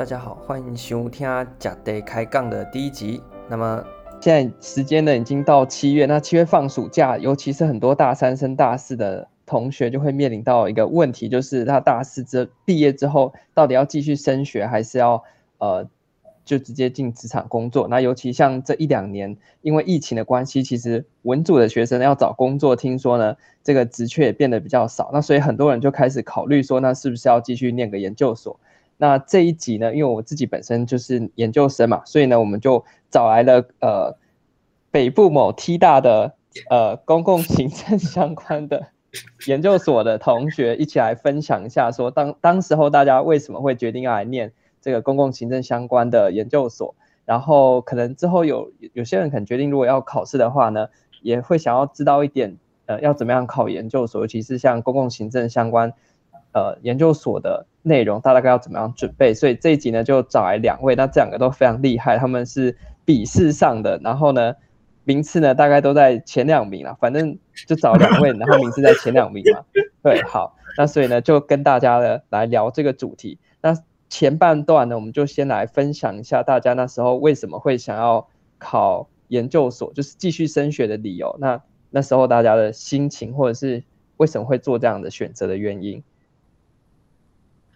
大家好，欢迎收听假的开杠的第一集。那么现在时间呢已经到七月，那七月放暑假，尤其是很多大三升大四的同学就会面临到一个问题，就是他大四之毕业之后，到底要继续升学，还是要呃就直接进职场工作？那尤其像这一两年，因为疫情的关系，其实文组的学生要找工作，听说呢这个职缺也变得比较少，那所以很多人就开始考虑说，那是不是要继续念个研究所？那这一集呢，因为我自己本身就是研究生嘛，所以呢，我们就找来了呃北部某 T 大的呃公共行政 相关的研究所的同学一起来分享一下，说当当时候大家为什么会决定要来念这个公共行政相关的研究所，然后可能之后有有些人可能决定如果要考试的话呢，也会想要知道一点呃要怎么样考研究所，尤其是像公共行政相关。呃，研究所的内容，大概要怎么样准备？所以这一集呢，就找来两位，那这两个都非常厉害，他们是笔试上的，然后呢，名次呢大概都在前两名了，反正就找两位，然后名次在前两名嘛。对，好，那所以呢，就跟大家呢来聊这个主题。那前半段呢，我们就先来分享一下大家那时候为什么会想要考研究所，就是继续升学的理由。那那时候大家的心情，或者是为什么会做这样的选择的原因。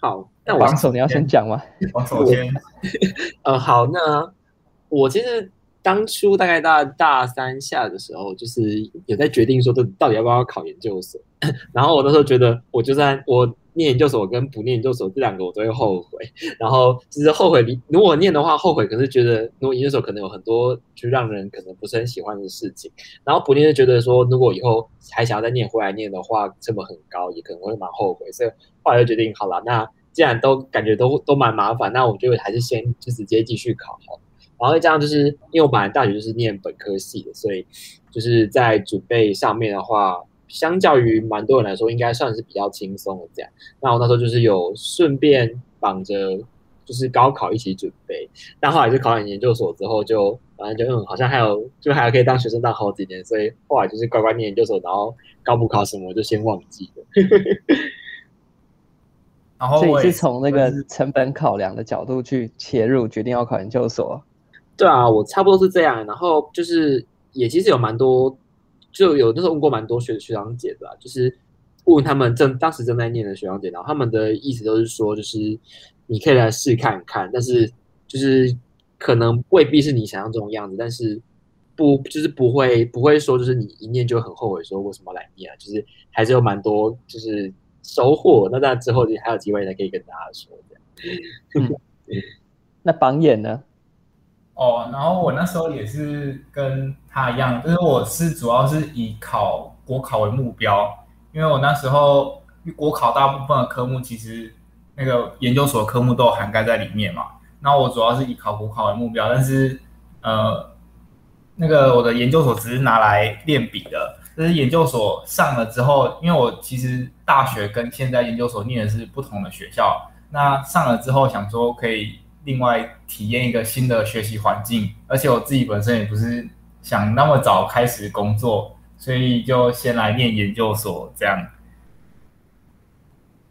好，那王手你要先讲吗？王手先。呃，好，那我其实当初大概大大三下的时候，就是有在决定说，到底要不要考研究所。然后我那时候觉得，我就算我念研究所跟不念研究所这两个，我都会后悔。然后其实后悔，如果念的话后悔，可是觉得如果研究所可能有很多就让人可能不是很喜欢的事情。然后不念就觉得说，如果以后还想要再念回来念的话，成本很高，也可能会蛮后悔。所以后来就决定，好了，那。既然都感觉都都蛮麻烦，那我就还是先就直接继续考好。然后这样就是因为我本来大学就是念本科系的，所以就是在准备上面的话，相较于蛮多人来说，应该算是比较轻松的这样。那我那时候就是有顺便绑着就是高考一起准备，但后来就考完研究所之后就，反正就嗯，好像还有就还可以当学生当好几年，所以后来就是乖乖念研究所，然后高不考什么就先忘记了。然后所以是从那个成本考量的角度去切入，决定要考研究所。对啊，我差不多是这样。然后就是也其实有蛮多，就有那时候问过蛮多学学长姐的，就是问他们正当时正在念的学长姐，然后他们的意思都是说，就是你可以来试看看，但是就是可能未必是你想象中的样子，但是不就是不会不会说就是你一念就很后悔，说为什么来念啊？就是还是有蛮多就是。收获，那那之后你还有机会才可以跟大家说这样。嗯，那榜眼呢？哦，然后我那时候也是跟他一样，就是我是主要是以考国考为目标，因为我那时候国考大部分的科目其实那个研究所的科目都涵盖在里面嘛。那我主要是以考国考为目标，但是呃，那个我的研究所只是拿来练笔的。就是研究所上了之后，因为我其实大学跟现在研究所念的是不同的学校，那上了之后想说可以另外体验一个新的学习环境，而且我自己本身也不是想那么早开始工作，所以就先来念研究所这样。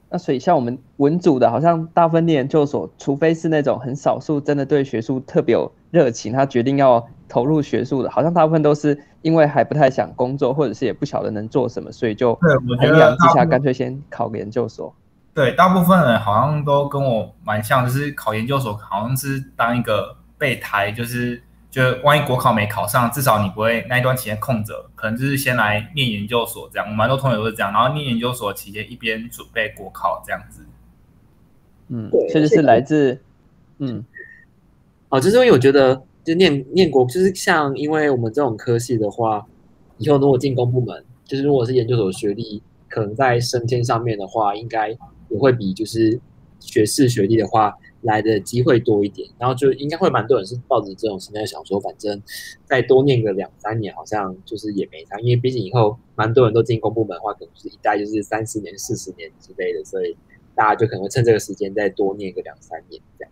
那所以像我们文组的，好像大部分念研究所，除非是那种很少数真的对学术特别有热情，他决定要投入学术的，好像大部分都是因为还不太想工作，或者是也不晓得能做什么，所以就衡量之下干脆先考个研究所。对，大部分人好像都跟我蛮像，就是考研究所好像是当一个备胎，就是就万一国考没考上，至少你不会那一段期间空着，可能就是先来念研究所这样。我蛮多同学都是这样，然后念研究所期间一边准备国考这样子。嗯，确实是来自嗯，哦，就是因为我觉得。就念念国，就是像因为我们这种科系的话，以后如果进公部门，就是如果是研究所学历，可能在升迁上面的话，应该也会比就是学士学历的话来的机会多一点。然后就应该会蛮多人是抱着这种心态想说，反正再多念个两三年，好像就是也没差，因为毕竟以后蛮多人都进公部门的话，可能是一待就是三十年、四十年之类的，所以大家就可能会趁这个时间再多念个两三年这样。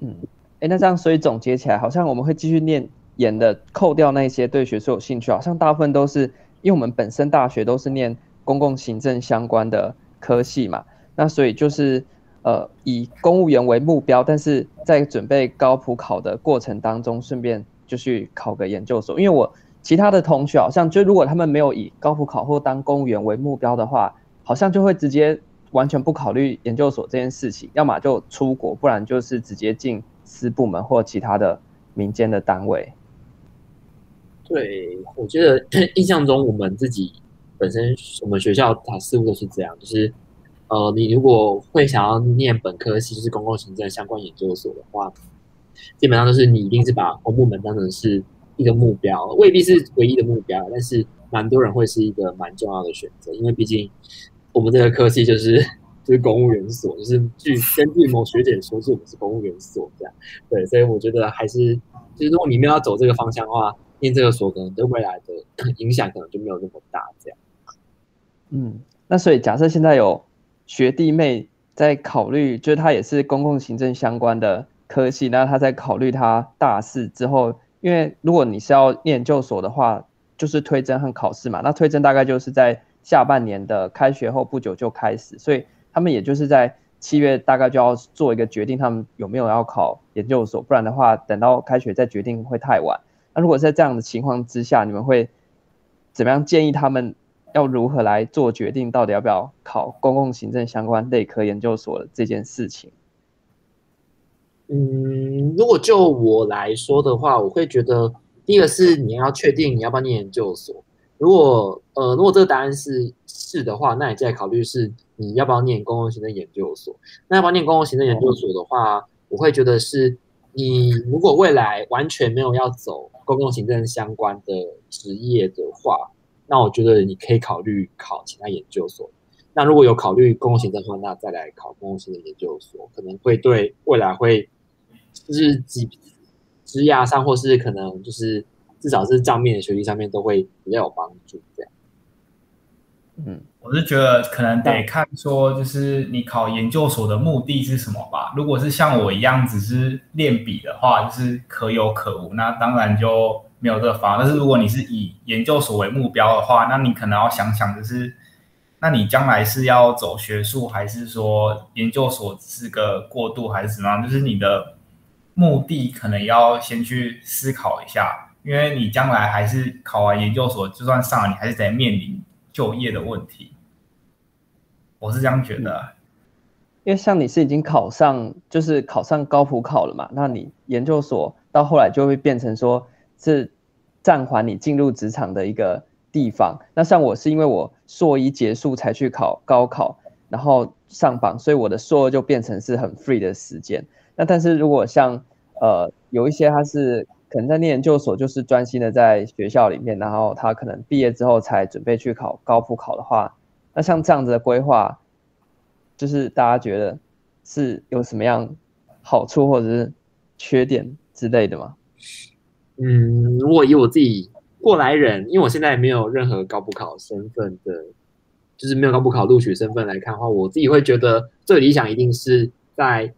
嗯。哎，那这样，所以总结起来，好像我们会继续念研的，扣掉那些对学术有兴趣，好像大部分都是因为我们本身大学都是念公共行政相关的科系嘛，那所以就是呃以公务员为目标，但是在准备高普考的过程当中，顺便就去考个研究所。因为我其他的同学好像就如果他们没有以高普考或当公务员为目标的话，好像就会直接完全不考虑研究所这件事情，要么就出国，不然就是直接进私部门或其他的民间的单位。对，我觉得 印象中我们自己本身我们学校它似乎都是这样，就是呃，你如果会想要念本科系，就是公共行政相关研究所的话，基本上都是你一定是把公部门当成是一个目标，未必是唯一的目标，但是蛮多人会是一个蛮重要的选择，因为毕竟我们这个科系就是就是公务员所，就是据根据某学姐说，是我们是公务员所这样，对，所以我觉得还是就是如果你们要走这个方向的话。念这个所可能对未来的 影响可能就没有那么大，这样。嗯，那所以假设现在有学弟妹在考虑，就是他也是公共行政相关的科系，那他在考虑他大四之后，因为如果你是要念研究所的话，就是推甄和考试嘛，那推甄大概就是在下半年的开学后不久就开始，所以他们也就是在七月大概就要做一个决定，他们有没有要考研究所，不然的话等到开学再决定会太晚。那如果在这样的情况之下，你们会怎么样建议他们要如何来做决定，到底要不要考公共行政相关类科研究所的这件事情？嗯，如果就我来说的话，我会觉得第一个是你要确定你要不要念研究所。如果呃，如果这个答案是是的话，那你再考虑是你要不要念公共行政研究所。那要不要念公共行政研究所的话，我会觉得是你如果未来完全没有要走。公共行政相关的职业的话，那我觉得你可以考虑考其他研究所。那如果有考虑公共行政的话，那再来考公共行政研究所，可能会对未来会就是职职涯上，或是可能就是至少是账面的学历上面都会比较有帮助。这样。嗯，我是觉得可能得看说，就是你考研究所的目的是什么吧。如果是像我一样只是练笔的话，就是可有可无，那当然就没有这个方。但是如果你是以研究所为目标的话，那你可能要想想，就是那你将来是要走学术，还是说研究所是个过渡，还是怎么样？就是你的目的可能要先去思考一下，因为你将来还是考完研究所，就算上了，你还是得面临。就业的问题，我是这样觉得，因为像你是已经考上，就是考上高普考了嘛，那你研究所到后来就会变成说是暂缓你进入职场的一个地方。那像我是因为我硕一结束才去考高考，然后上榜，所以我的硕二就变成是很 free 的时间。那但是如果像呃有一些他是。可能在念研究所，就是专心的在学校里面，然后他可能毕业之后才准备去考高普考的话，那像这样子的规划，就是大家觉得是有什么样好处或者是缺点之类的吗？嗯，如果以我自己过来人，因为我现在没有任何高普考身份的，就是没有高普考录取身份来看的话，我自己会觉得最理想一定是在。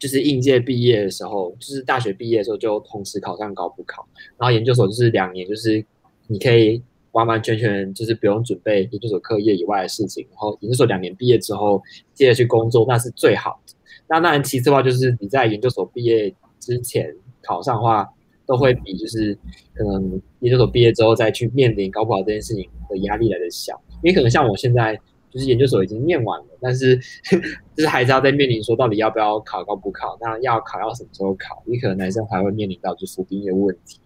就是应届毕业的时候，就是大学毕业的时候就同时考上高普考，然后研究所就是两年，就是你可以完完全全就是不用准备研究所课业以外的事情，然后研究所两年毕业之后接着去工作，那是最好的。那当然其次的话，就是你在研究所毕业之前考上的话，都会比就是可能研究所毕业之后再去面临高普考这件事情的压力来的小，因为可能像我现在。就是研究所已经念完了，但是就是还是要在面临说到底要不要考高普考，那要考要什么时候考？你可能男生还会面临到就是服兵役的问题，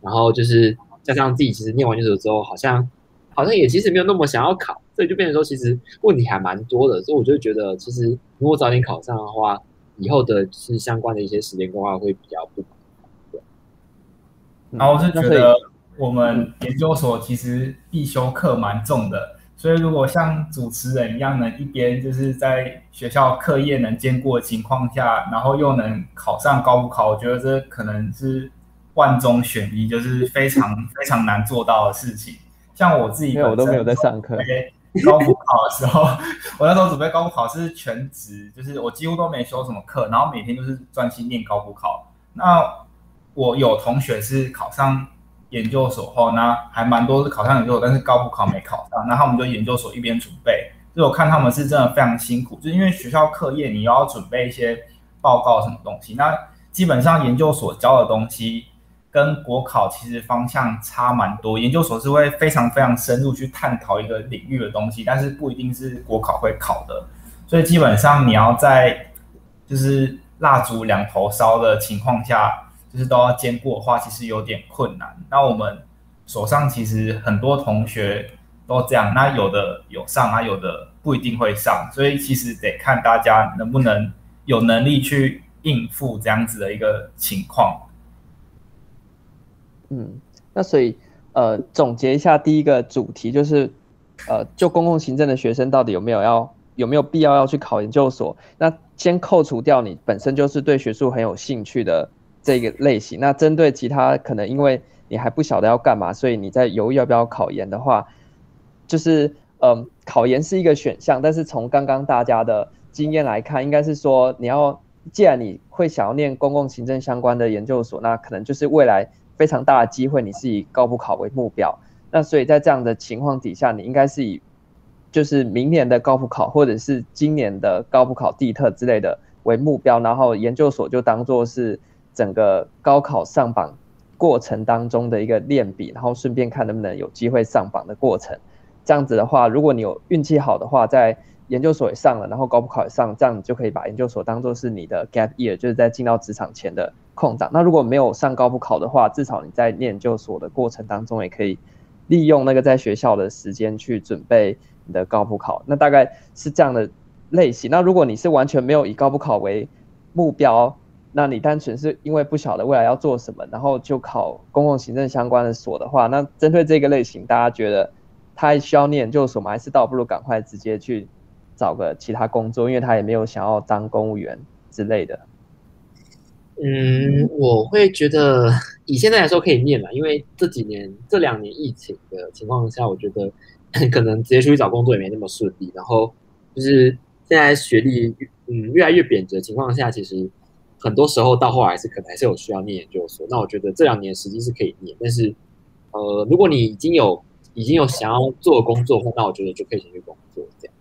然后就是加上自己其实念完研究所之后，好像好像也其实没有那么想要考，所以就变成说其实问题还蛮多的，所以我就觉得其实如果早点考上的话，以后的是相关的一些时间规划会比较不。对。然后我是觉得我们研究所其实必修课蛮重的。所以，如果像主持人一样，能一边就是在学校课业能兼顾的情况下，然后又能考上高补考，我觉得这可能是万中选一，就是非常非常难做到的事情。像我自己，我都没有在上课。高补考的时候，我那时候准备高补考是全职，就是我几乎都没修什么课，然后每天都是专心念高补考。那我有同学是考上。研究所后，那还蛮多是考上研究所，但是高普考没考上，那他们就研究所一边准备，就我看他们是真的非常辛苦，就是因为学校课业你要准备一些报告什么东西，那基本上研究所教的东西跟国考其实方向差蛮多。研究所是会非常非常深入去探讨一个领域的东西，但是不一定是国考会考的，所以基本上你要在就是蜡烛两头烧的情况下。就是都要兼顾的话，其实有点困难。那我们手上其实很多同学都这样，那有的有上，啊有的不一定会上，所以其实得看大家能不能有能力去应付这样子的一个情况。嗯，那所以呃总结一下，第一个主题就是呃就公共行政的学生到底有没有要有没有必要要去考研究所？那先扣除掉你本身就是对学术很有兴趣的。这个类型，那针对其他可能因为你还不晓得要干嘛，所以你在犹豫要不要考研的话，就是嗯，考研是一个选项，但是从刚刚大家的经验来看，应该是说你要，既然你会想要念公共行政相关的研究所，那可能就是未来非常大的机会，你是以高普考为目标。那所以在这样的情况底下，你应该是以就是明年的高普考或者是今年的高普考地特之类的为目标，然后研究所就当做是。整个高考上榜过程当中的一个练笔，然后顺便看能不能有机会上榜的过程。这样子的话，如果你有运气好的话，在研究所也上了，然后高普考也上，这样你就可以把研究所当做是你的 gap year，就是在进到职场前的空档。那如果没有上高普考的话，至少你在念研究所的过程当中，也可以利用那个在学校的时间去准备你的高普考。那大概是这样的类型。那如果你是完全没有以高普考为目标，那你单纯是因为不晓得未来要做什么，然后就考公共行政相关的所的话，那针对这个类型，大家觉得他还需要念研究所吗？还是倒不如赶快直接去找个其他工作，因为他也没有想要当公务员之类的。嗯，我会觉得以现在来说可以念了，因为这几年这两年疫情的情况下，我觉得 可能直接出去找工作也没那么顺利。然后就是现在学历嗯越来越贬值的情况下，其实。很多时候到后来是可能还是有需要念研究所，那我觉得这两年实际是可以念，但是，呃，如果你已经有已经有想要做的工作的话，那我觉得就可以先去工作这样。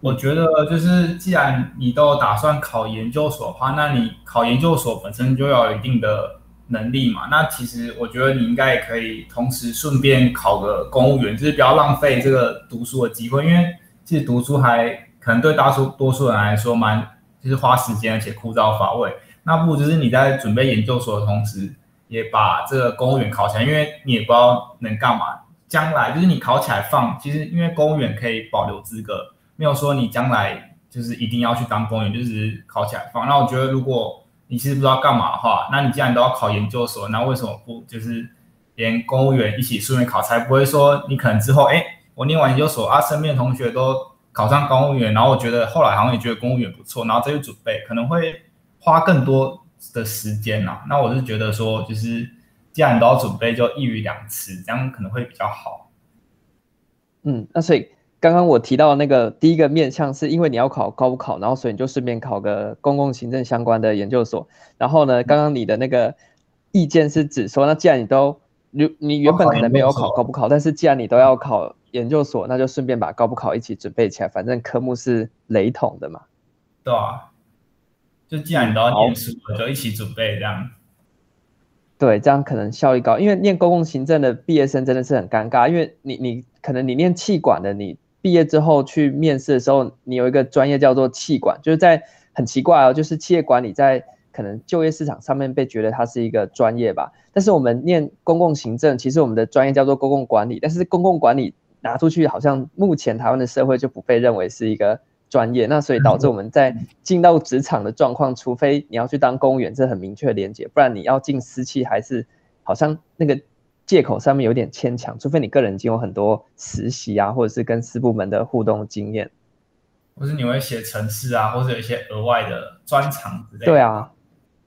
我觉得就是既然你都打算考研究所的话，那你考研究所本身就要有一定的能力嘛。那其实我觉得你应该也可以同时顺便考个公务员，就是不要浪费这个读书的机会，因为其实读书还可能对大多数多数人来说蛮。就是花时间而且枯燥乏味，那不如就是你在准备研究所的同时，也把这个公务员考起来，因为你也不知道能干嘛。将来就是你考起来放，其实因为公务员可以保留资格，没有说你将来就是一定要去当公务员，就是考起来放。那我觉得如果你其实不知道干嘛的话，那你既然都要考研究所，那为什么不就是连公务员一起顺便考，才不会说你可能之后哎，我念完研究所啊，身边的同学都。考上公务员，然后我觉得后来好像也觉得公务员不错，然后再去准备可能会花更多的时间呐。那我是觉得说，就是既然你都要准备，就一鱼两吃，这样可能会比较好。嗯，那所以刚刚我提到那个第一个面向，是因为你要考高考，然后所以你就顺便考个公共行政相关的研究所。然后呢，刚刚你的那个意见是指说，那既然你都你你原本可能没有考高不考，但是既然你都要考。研究所，那就顺便把高补考一起准备起来，反正科目是雷同的嘛。对啊，就既然你都要念书，我就一起准备这样。对，这样可能效率高，因为念公共行政的毕业生真的是很尴尬，因为你你可能你念企管的，你毕业之后去面试的时候，你有一个专业叫做企管，就是在很奇怪哦，就是企业管理在。可能就业市场上面被觉得它是一个专业吧，但是我们念公共行政，其实我们的专业叫做公共管理，但是公共管理拿出去，好像目前台湾的社会就不被认为是一个专业，那所以导致我们在进到职场的状况，除非你要去当公务员，这很明确的连结，不然你要进私企还是好像那个借口上面有点牵强，除非你个人已经有很多实习啊，或者是跟私部门的互动经验，或是你会写程式啊，或者有一些额外的专长之类的。对啊。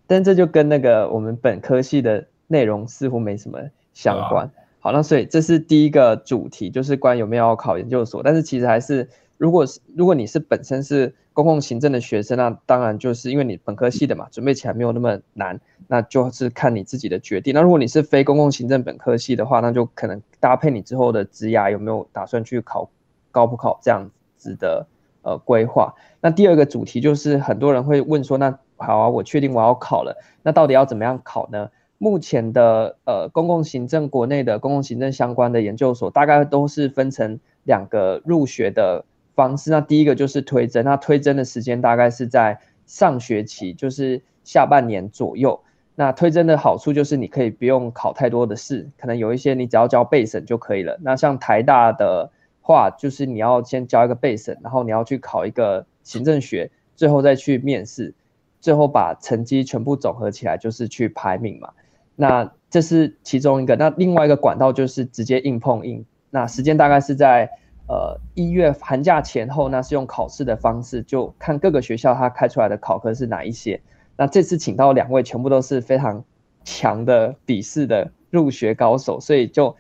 但这就跟那个我们本科系的内容似乎没什么相关。好，那所以这是第一个主题，就是关于有没有要考研究所。但是其实还是，如果是如果你是本身是公共行政的学生，那当然就是因为你本科系的嘛，准备起来没有那么难，那就是看你自己的决定。那如果你是非公共行政本科系的话，那就可能搭配你之后的职涯有没有打算去考高普考这样子的呃规划。那第二个主题就是很多人会问说，那好啊，我确定我要考了，那到底要怎么样考呢？目前的呃公共行政国内的公共行政相关的研究所，大概都是分成两个入学的方式。那第一个就是推甄，那推甄的时间大概是在上学期，就是下半年左右。那推甄的好处就是你可以不用考太多的试，可能有一些你只要交备审就可以了。那像台大的话，就是你要先交一个备审，然后你要去考一个行政学，最后再去面试，最后把成绩全部总合起来就是去排名嘛。那这是其中一个。那另外一个管道就是直接硬碰硬。那时间大概是在呃一月寒假前后，那是用考试的方式，就看各个学校它开出来的考科是哪一些。那这次请到两位，全部都是非常强的笔试的入学高手，所以就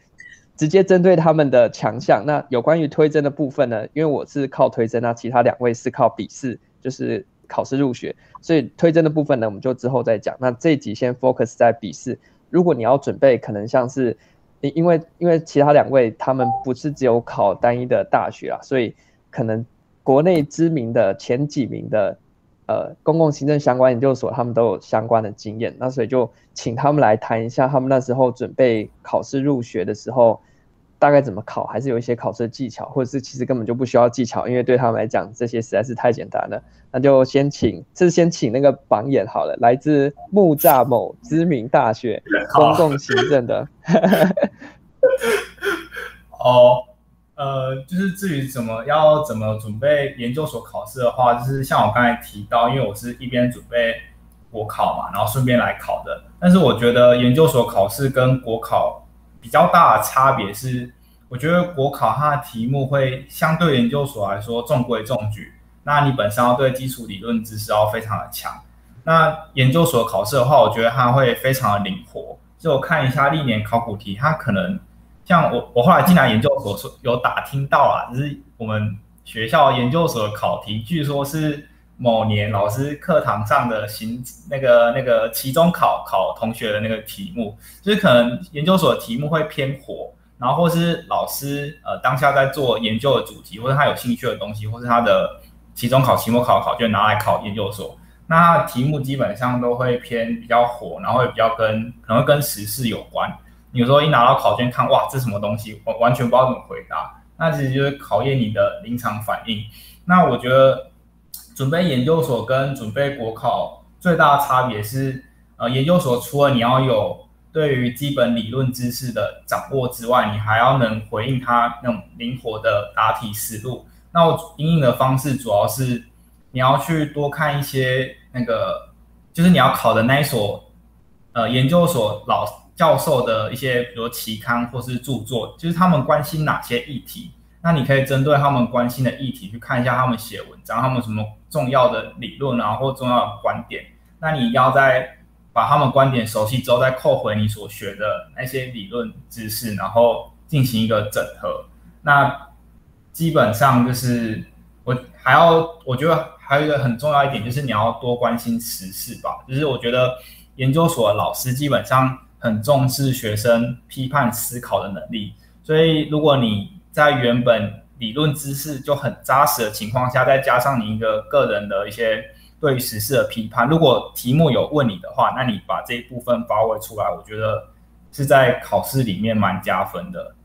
直接针对他们的强项。那有关于推甄的部分呢？因为我是靠推甄，那其他两位是靠笔试，就是考试入学。所以推甄的部分呢，我们就之后再讲。那这一集先 focus 在笔试。如果你要准备，可能像是因因为因为其他两位他们不是只有考单一的大学啊，所以可能国内知名的前几名的。呃，公共行政相关研究所，他们都有相关的经验，那所以就请他们来谈一下，他们那时候准备考试入学的时候，大概怎么考，还是有一些考试的技巧，或者是其实根本就不需要技巧，因为对他们来讲，这些实在是太简单了。那就先请，这是先请那个榜眼好了，来自木栅某知名大学 公共行政的。哦。呃，就是至于怎么要怎么准备研究所考试的话，就是像我刚才提到，因为我是一边准备国考嘛，然后顺便来考的。但是我觉得研究所考试跟国考比较大的差别是，我觉得国考它的题目会相对研究所来说中规中矩，那你本身要对基础理论知识要非常的强。那研究所考试的话，我觉得它会非常的灵活。就我看一下历年考古题，它可能。像我，我后来进来研究所，说有打听到啊，就是我们学校研究所的考题，据说是某年老师课堂上的行那个那个期中考考同学的那个题目，就是可能研究所的题目会偏火，然后或是老师呃当下在做研究的主题，或者他有兴趣的东西，或是他的期中考、期末考考卷拿来考研究所，那他的题目基本上都会偏比较火，然后也比较跟可能会跟时事有关。有时候一拿到考卷看，哇，这什么东西，我完全不知道怎么回答。那其实就是考验你的临场反应。那我觉得准备研究所跟准备国考最大的差别是，呃，研究所除了你要有对于基本理论知识的掌握之外，你还要能回应他那种灵活的答题思路。那我应用的方式主要是你要去多看一些那个，就是你要考的那一所呃研究所老。教授的一些，比如期刊或是著作，就是他们关心哪些议题，那你可以针对他们关心的议题去看一下他们写文章，他们什么重要的理论啊，或重要的观点。那你要在把他们观点熟悉之后，再扣回你所学的那些理论知识，然后进行一个整合。那基本上就是我还要，我觉得还有一个很重要一点，就是你要多关心时事吧。就是我觉得研究所的老师基本上。很重视学生批判思考的能力，所以如果你在原本理论知识就很扎实的情况下，再加上你一个个人的一些对于时事的批判，如果题目有问你的话，那你把这一部分发挥出来，我觉得是在考试里面蛮加分的。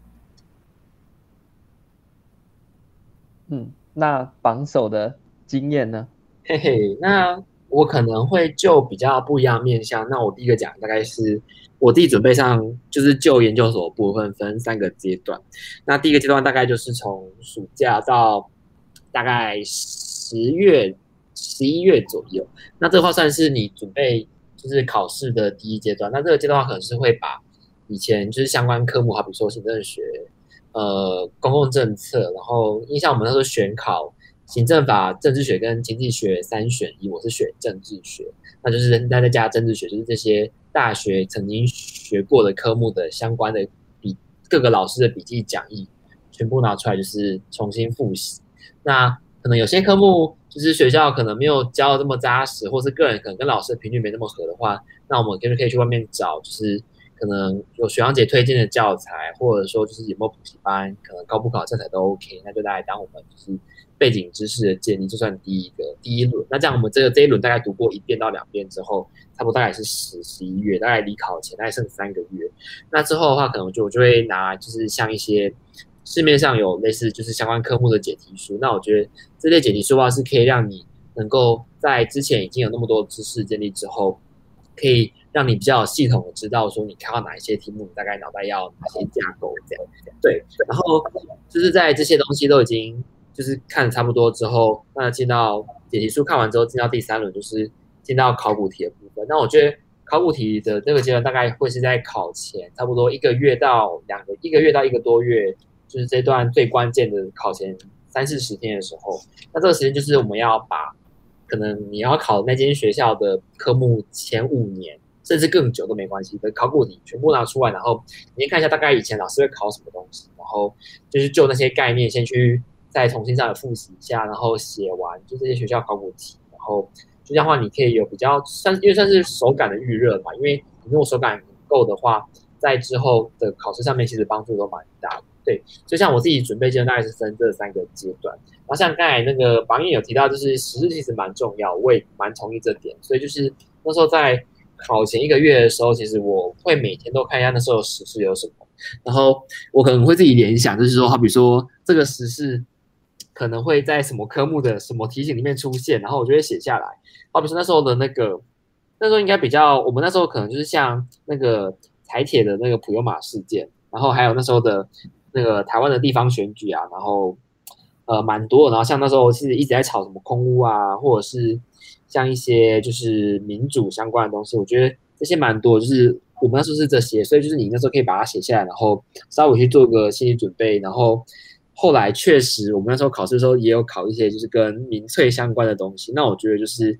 嗯，那榜首的经验呢？嘿嘿，那。我可能会就比较不一样面向，那我第一个讲大概是我自己准备上，就是就研究所部分分三个阶段。那第一个阶段大概就是从暑假到大概十月、十一月左右。那这话算是你准备就是考试的第一阶段。那这个阶段的话，可能是会把以前就是相关科目，好比说行政学、呃公共政策，然后印象我们那时候选考。行政法、政治学跟经济学三选一，我是选政治学，那就是大家加政治学，就是这些大学曾经学过的科目的相关的笔，各个老师的笔记讲义全部拿出来，就是重新复习。那可能有些科目就是学校可能没有教的这么扎实，或是个人可能跟老师的频率没那么合的话，那我们就是可以去外面找，就是可能有学长姐推荐的教材，或者说就是有没有补习班，可能高普考教材都 OK，那就大概当我们就是背景知识的建立，就算第一个第一轮。那这样我们这个这一轮大概读过一遍到两遍之后，差不多大概是十十一月，大概离考前大概剩三个月。那之后的话，可能就我就会拿就是像一些市面上有类似就是相关科目的解题书。那我觉得这类解题书的话是可以让你能够在之前已经有那么多知识建立之后，可以。让你比较系统的知道说你看到哪一些题目，你大概脑袋要哪些架构这样。对，然后就是在这些东西都已经就是看差不多之后，那进到解题书看完之后，进到第三轮就是进到考古题的部分。那我觉得考古题的这个阶段大概会是在考前差不多一个月到两个一个月到一个多月，就是这段最关键的考前三四十天的时候。那这个时间就是我们要把可能你要考那间学校的科目前五年。甚至更久都没关系的考古题全部拿出来，然后你先看一下大概以前老师会考什么东西，然后就是就那些概念先去再重新再复习一下，然后写完就这些学校考古题，然后就这样的话你可以有比较算因为算是手感的预热嘛，因为你如果手感够的话，在之后的考试上面其实帮助都蛮大的。对，就像我自己准备阶段大概是分这三个阶段，然后像刚才那个榜眼有提到，就是时事其实蛮重要，我也蛮同意这点，所以就是那时候在。考前一个月的时候，其实我会每天都看一下那时候时事有什么，然后我可能会自己联想，就是说，好比说这个时事可能会在什么科目的什么题型里面出现，然后我就会写下来。好比说那时候的那个，那时候应该比较，我们那时候可能就是像那个台铁的那个普悠玛事件，然后还有那时候的那个台湾的地方选举啊，然后呃蛮多，然后像那时候其实一直在炒什么空屋啊，或者是。像一些就是民主相关的东西，我觉得这些蛮多，就是我们那时候是这些，所以就是你那时候可以把它写下来，然后稍微去做个心理准备，然后后来确实我们那时候考试的时候也有考一些就是跟民粹相关的东西，那我觉得就是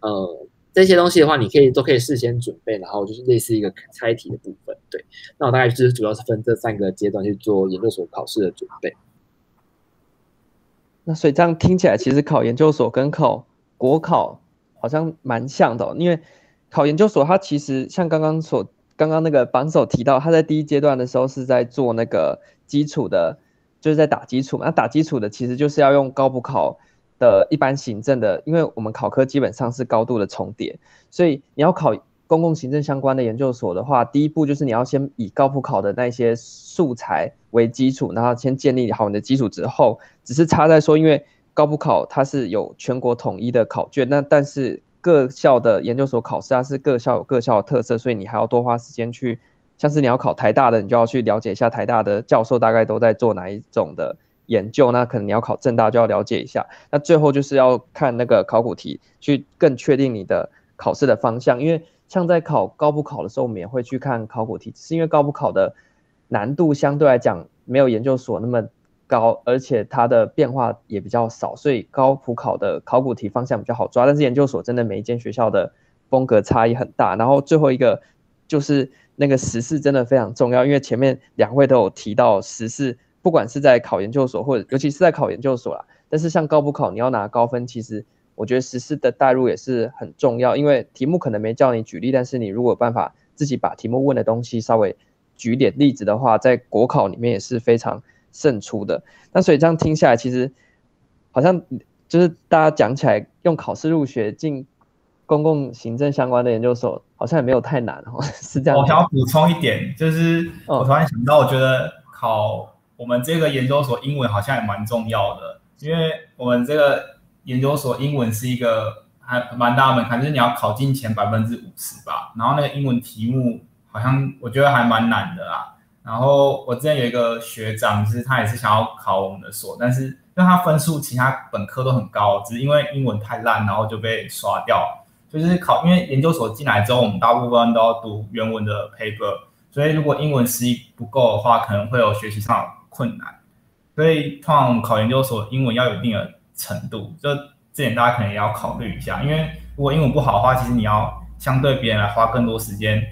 呃这些东西的话，你可以都可以事先准备，然后就是类似一个猜题的部分，对，那我大概就是主要是分这三个阶段去做研究所考试的准备。那所以这样听起来，其实考研究所跟考国考。好像蛮像的，因为考研究所，它其实像刚刚所刚刚那个榜首提到，他在第一阶段的时候是在做那个基础的，就是在打基础嘛。那打基础的其实就是要用高普考的一般行政的，因为我们考科基本上是高度的重叠，所以你要考公共行政相关的研究所的话，第一步就是你要先以高普考的那些素材为基础，然后先建立好你的基础之后，只是差在说，因为。高普考它是有全国统一的考卷，那但是各校的研究所考试它是各校有各校的特色，所以你还要多花时间去，像是你要考台大的，你就要去了解一下台大的教授大概都在做哪一种的研究，那可能你要考政大就要了解一下，那最后就是要看那个考古题，去更确定你的考试的方向，因为像在考高普考的时候，我们也会去看考古题，只是因为高普考的难度相对来讲没有研究所那么。高，而且它的变化也比较少，所以高普考的考古题方向比较好抓。但是研究所真的每一间学校的风格差异很大。然后最后一个就是那个时事真的非常重要，因为前面两位都有提到时事，不管是在考研究所或者尤其是在考研究所啦。但是像高补考你要拿高分，其实我觉得时事的带入也是很重要，因为题目可能没叫你举例，但是你如果有办法自己把题目问的东西稍微举点例子的话，在国考里面也是非常。胜出的，那所以这样听下来，其实好像就是大家讲起来，用考试入学进公共行政相关的研究所，好像也没有太难哦，是这样。我想要补充一点，就是我突然想到，我觉得考我们这个研究所英文好像也蛮重要的，因为我们这个研究所英文是一个还蛮大的门槛，就是你要考进前百分之五十吧，然后那个英文题目好像我觉得还蛮难的啦。然后我之前有一个学长，就是他也是想要考我们的所，但是因为他分数其他本科都很高，只是因为英文太烂，然后就被刷掉。就是考，因为研究所进来之后，我们大部分都要读原文的 paper，所以如果英文实力不够的话，可能会有学习上的困难。所以通常我们考研究所，英文要有一定的程度，就这点大家可能也要考虑一下。因为如果英文不好的话，其实你要相对别人来花更多时间。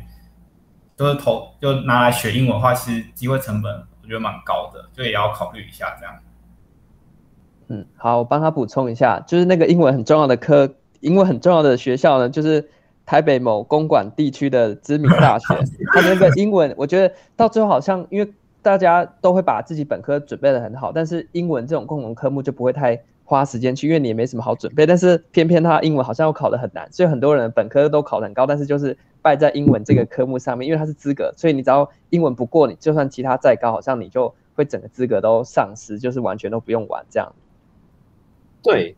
就是投就拿来学英文的话，其实机会成本我觉得蛮高的，就也要考虑一下这样。嗯，好，我帮他补充一下，就是那个英文很重要的科，英文很重要的学校呢，就是台北某公馆地区的知名大学，他那个英文，我觉得到最后好像因为大家都会把自己本科准备的很好，但是英文这种共同科目就不会太花时间去，因为你也没什么好准备。但是偏偏他英文好像又考得很难，所以很多人本科都考得很高，但是就是败在英文这个科目上面，因为它是资格，所以你只要英文不过，你就算其他再高，好像你就会整个资格都丧失，就是完全都不用玩这样。对。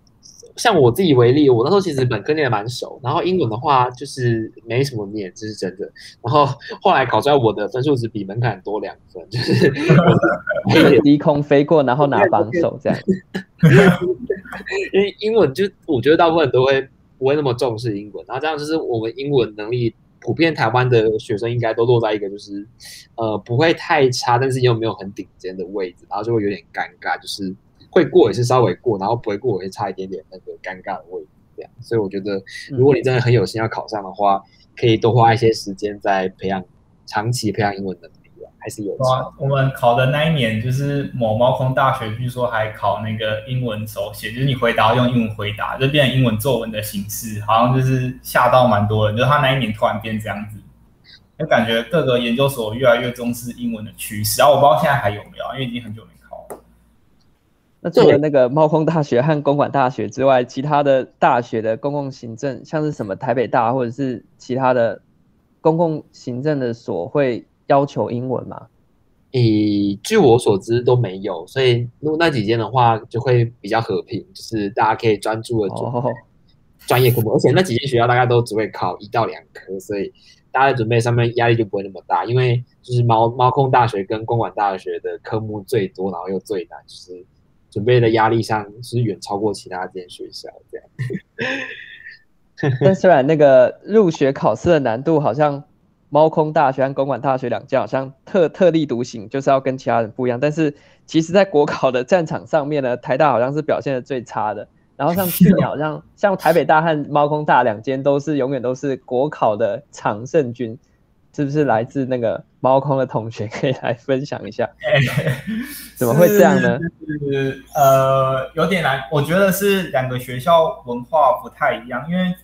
像我自己为例，我那时候其实本科念的蛮熟，然后英文的话就是没什么念，这是真的。然后后来考出来，我的分数只比门槛多两分，就是 低空飞过，然后拿榜首这样。因为英文就我觉得大部分都会不会那么重视英文，然后这样就是我们英文能力普遍台湾的学生应该都落在一个就是呃不会太差，但是又没有很顶尖的位置，然后就会有点尴尬，就是。会过也是稍微过，然后不会过也会差一点点那个尴尬的位置，这样。所以我觉得，如果你真的很有心要考上的话，嗯、可以多花一些时间在培养长期培养英文能力还是有。我们考的那一年，就是某猫空大学，据说还考那个英文手写，就是你回答用英文回答，就变成英文作文的形式，好像就是吓到蛮多人。就是他那一年突然变这样子，就感觉各个研究所越来越重视英文的趋势。然后我不知道现在还有没有，因为已经很久没。那除了那个猫空大学和公馆大学之外，其他的大学的公共行政，像是什么台北大或者是其他的公共行政的所，会要求英文吗？诶，据我所知都没有，所以如果那几间的话，就会比较和平，就是大家可以专注的做专业科目，而且那几间学校大概都只会考一到两科，所以大家在准备上面压力就不会那么大，因为就是猫猫空大学跟公馆大学的科目最多，然后又最难，就是。准备的压力上是远超过其他间学校这样，但虽然那个入学考试的难度好像猫空大学和公馆大学两间好像特特立独行，就是要跟其他人不一样，但是其实在国考的战场上面呢，台大好像是表现的最差的。然后像去年好像像台北大和猫空大两间都是永远都是国考的常胜军。是不是来自那个猫空的同学可以来分享一下？怎么会这样呢？是呃，有点难。我觉得是两个学校文化不太一样，因为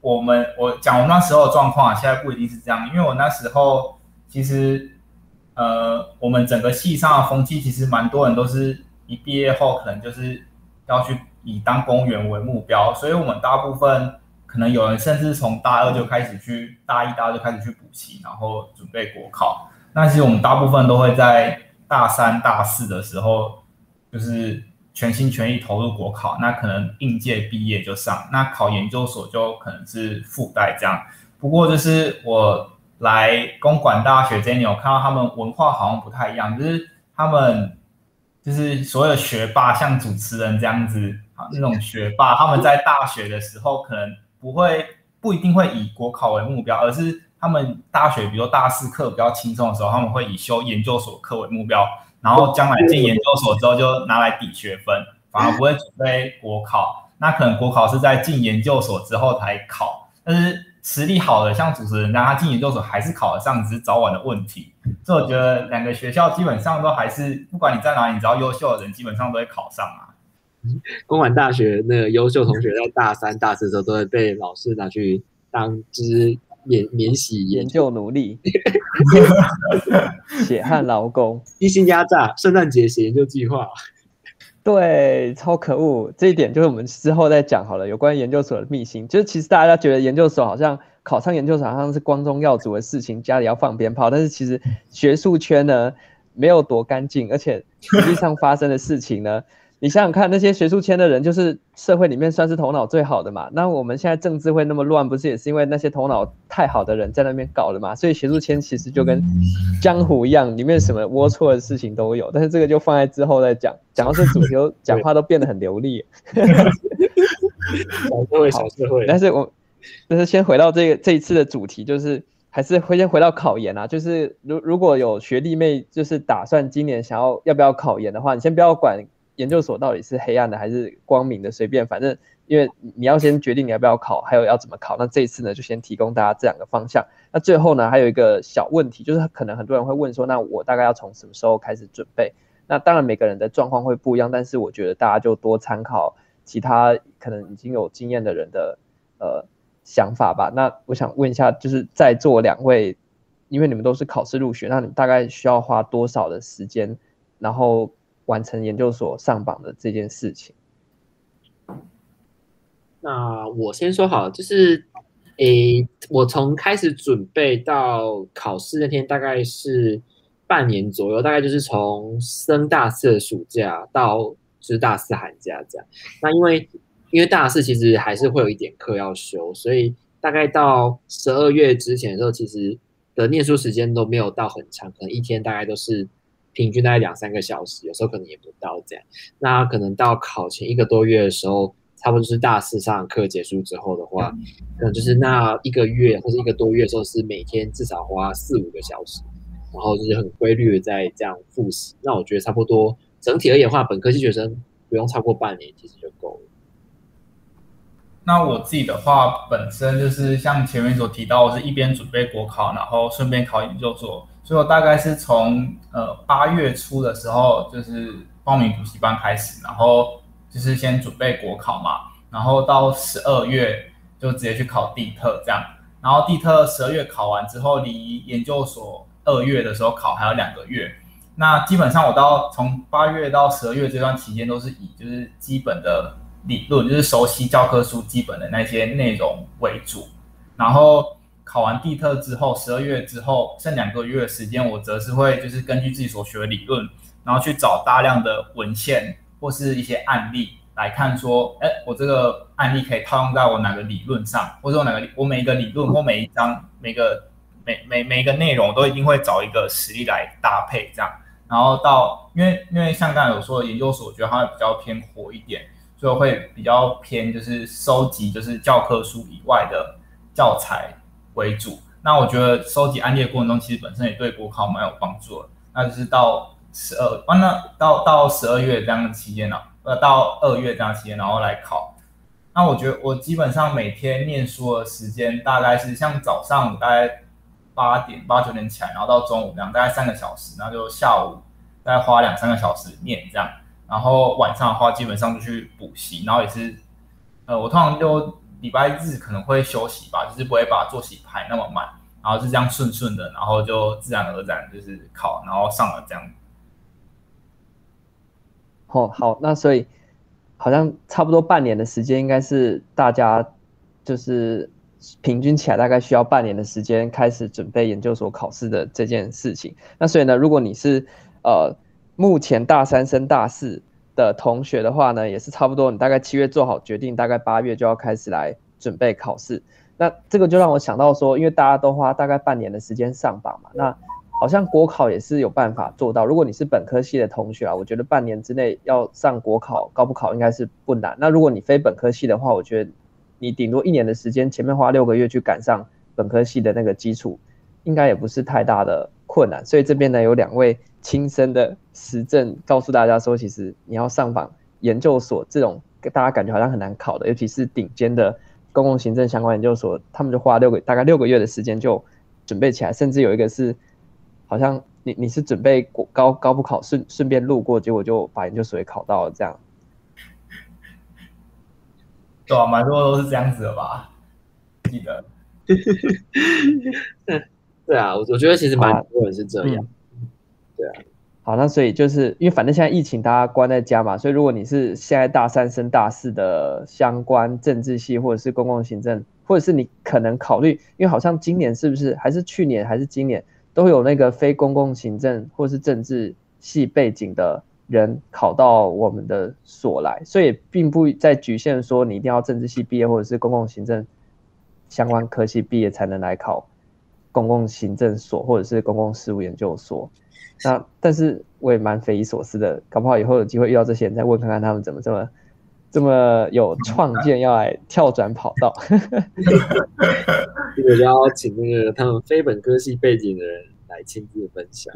我们我讲我那时候的状况啊，现在不一定是这样。因为我那时候其实呃，我们整个系上的风气，其实蛮多人都是一毕业后可能就是要去以当公务员为目标，所以我们大部分。可能有人甚至从大二就开始去，大一、大二就开始去补习，然后准备国考。那其实我们大部分都会在大三、大四的时候，就是全心全意投入国考。那可能应届毕业就上，那考研究所就可能是附带这样。不过就是我来公馆大学这一年，我看到他们文化好像不太一样，就是他们就是所有学霸，像主持人这样子啊，那种学霸，他们在大学的时候可能。不会，不一定会以国考为目标，而是他们大学，比如说大四课比较轻松的时候，他们会以修研究所课为目标，然后将来进研究所之后就拿来抵学分，反而不会准备国考。那可能国考是在进研究所之后才考，但是实力好的像主持人，那他进研究所还是考得上，只是早晚的问题。所以我觉得两个学校基本上都还是，不管你在哪里，你只要优秀的人，基本上都会考上啊。公馆大学那个优秀同学在大三、大四的时候都会被老师拿去当之免免洗研究奴隶，血汗劳工，一心压榨，圣诞节写研究计划，对，超可恶。这一点就是我们之后再讲好了。有关研究所的秘辛，就是其实大家觉得研究所好像考上研究所好像是光宗耀祖的事情，家里要放鞭炮，但是其实学术圈呢没有多干净，而且实际上发生的事情呢。你想想看，那些学术圈的人，就是社会里面算是头脑最好的嘛。那我们现在政治会那么乱，不是也是因为那些头脑太好的人在那边搞的嘛？所以学术圈其实就跟江湖一样，里面什么龌龊的事情都有。但是这个就放在之后再讲。讲到这主题，讲话都变得很流利。小社会，小社会。但是我，但是先回到这个这一次的主题，就是还是会先回到考研啊。就是如如果有学弟妹，就是打算今年想要要不要考研的话，你先不要管。研究所到底是黑暗的还是光明的？随便，反正因为你要先决定你要不要考，还有要怎么考。那这一次呢，就先提供大家这两个方向。那最后呢，还有一个小问题，就是可能很多人会问说，那我大概要从什么时候开始准备？那当然每个人的状况会不一样，但是我觉得大家就多参考其他可能已经有经验的人的呃想法吧。那我想问一下，就是在座两位，因为你们都是考试入学，那你大概需要花多少的时间，然后完成研究所上榜的这件事情？那我先说好，就是，诶，我从开始准备到考试那天，大概是半年左右，大概就是从升大四的暑假到就是大四寒假这样。那因为因为大四其实还是会有一点课要修，所以大概到十二月之前的时候，其实的念书时间都没有到很长，可能一天大概都是平均大概两三个小时，有时候可能也不到这样。那可能到考前一个多月的时候。差不多就是大四上课结束之后的话，可能就是那一个月或者一个多月的时候，是每天至少花四五个小时，然后就是很规律的在这样复习。那我觉得差不多整体而言的话，本科系学生不用超过半年其实就够了。那我自己的话，本身就是像前面所提到，我是一边准备国考，然后顺便考研究所，所以我大概是从呃八月初的时候就是报名补习班开始，然后。就是先准备国考嘛，然后到十二月就直接去考地特这样，然后地特十二月考完之后，离研究所二月的时候考还有两个月。那基本上我到从八月到十二月这段期间，都是以就是基本的理论，就是熟悉教科书基本的那些内容为主。然后考完地特之后，十二月之后剩两个月的时间，我则是会就是根据自己所学的理论，然后去找大量的文献。或是一些案例来看，说，哎，我这个案例可以套用在我哪个理论上，或者我哪个我每一个理论或每一章每个每每每一个内容，我都一定会找一个实例来搭配，这样，然后到，因为因为像刚才有说的研究所，我觉得它会比较偏活一点，所以会比较偏就是收集就是教科书以外的教材为主。那我觉得收集案例的过程中，其实本身也对国考蛮有帮助的。那就是到。十二，完了到到十二月这样的期间呢，呃，到二月这样期间，然后来考。那我觉得我基本上每天念书的时间大概是像早上大概八点八九点起来，然后到中午这样大概三个小时，然后就下午大概花两三个小时念这样，然后晚上的话基本上就去补习，然后也是，呃，我通常就礼拜日可能会休息吧，就是不会把作息排那么满，然后就这样顺顺的，然后就自然而然就是考，然后上了这样。哦，好，那所以好像差不多半年的时间，应该是大家就是平均起来大概需要半年的时间开始准备研究所考试的这件事情。那所以呢，如果你是呃目前大三升大四的同学的话呢，也是差不多，你大概七月做好决定，大概八月就要开始来准备考试。那这个就让我想到说，因为大家都花大概半年的时间上榜嘛，那。好像国考也是有办法做到。如果你是本科系的同学啊，我觉得半年之内要上国考高普考应该是不难。那如果你非本科系的话，我觉得你顶多一年的时间，前面花六个月去赶上本科系的那个基础，应该也不是太大的困难。所以这边呢有两位亲身的实证，告诉大家说，其实你要上访研究所这种大家感觉好像很难考的，尤其是顶尖的公共行政相关研究所，他们就花六个大概六个月的时间就准备起来，甚至有一个是。好像你你是准备高高不考顺顺便路过，结果就把研究所也考到了这样。对啊，蛮多都是这样子的吧？记得。对啊，我我觉得其实蛮多人是这样。嗯、对啊。好，那所以就是因为反正现在疫情，大家关在家嘛，所以如果你是现在大三升大四的相关政治系或者是公共行政，或者是你可能考虑，因为好像今年是不是还是去年还是今年？都有那个非公共行政或是政治系背景的人考到我们的所来，所以并不再局限说你一定要政治系毕业或者是公共行政相关科系毕业才能来考公共行政所或者是公共事务研究所。那但是我也蛮匪夷所思的，搞不好以后有机会遇到这些人，再问看看他们怎么这么这么有创建，要来跳转跑道。这个就要请那个他们非本科系背景的人来亲自分享。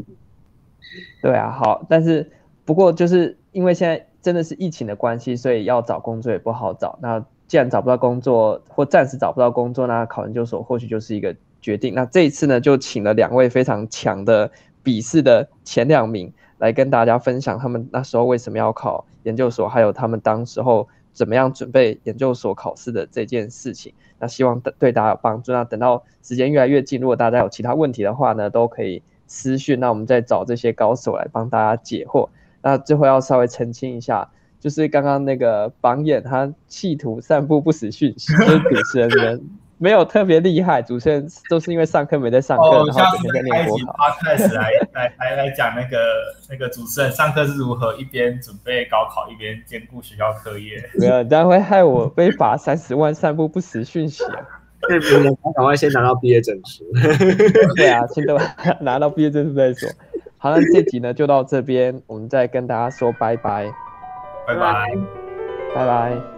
对啊，好，但是不过就是因为现在真的是疫情的关系，所以要找工作也不好找。那既然找不到工作，或暂时找不到工作，那考研究所或许就是一个决定。那这一次呢，就请了两位非常强的笔试的前两名来跟大家分享他们那时候为什么要考研究所，还有他们当时候怎么样准备研究所考试的这件事情。那希望对大家有帮助。那等到时间越来越近，如果大家有其他问题的话呢，都可以私讯，那我们再找这些高手来帮大家解惑。那最后要稍微澄清一下，就是刚刚那个榜眼他企图散布不实讯息，就是主持人。没有特别厉害，主持人都是因为上课没在上课，哦、然后整天在练国考。开始来 来来来讲那个那个主持人上课是如何一边准备高考一边兼顾学校课业。没有，这样会害我被罚三十万散布不实讯息啊！对，不能赶快先拿到毕业证书。对啊，先都拿到毕业证书再说。好，那这集呢就到这边，我们再跟大家说拜拜，拜拜，拜拜。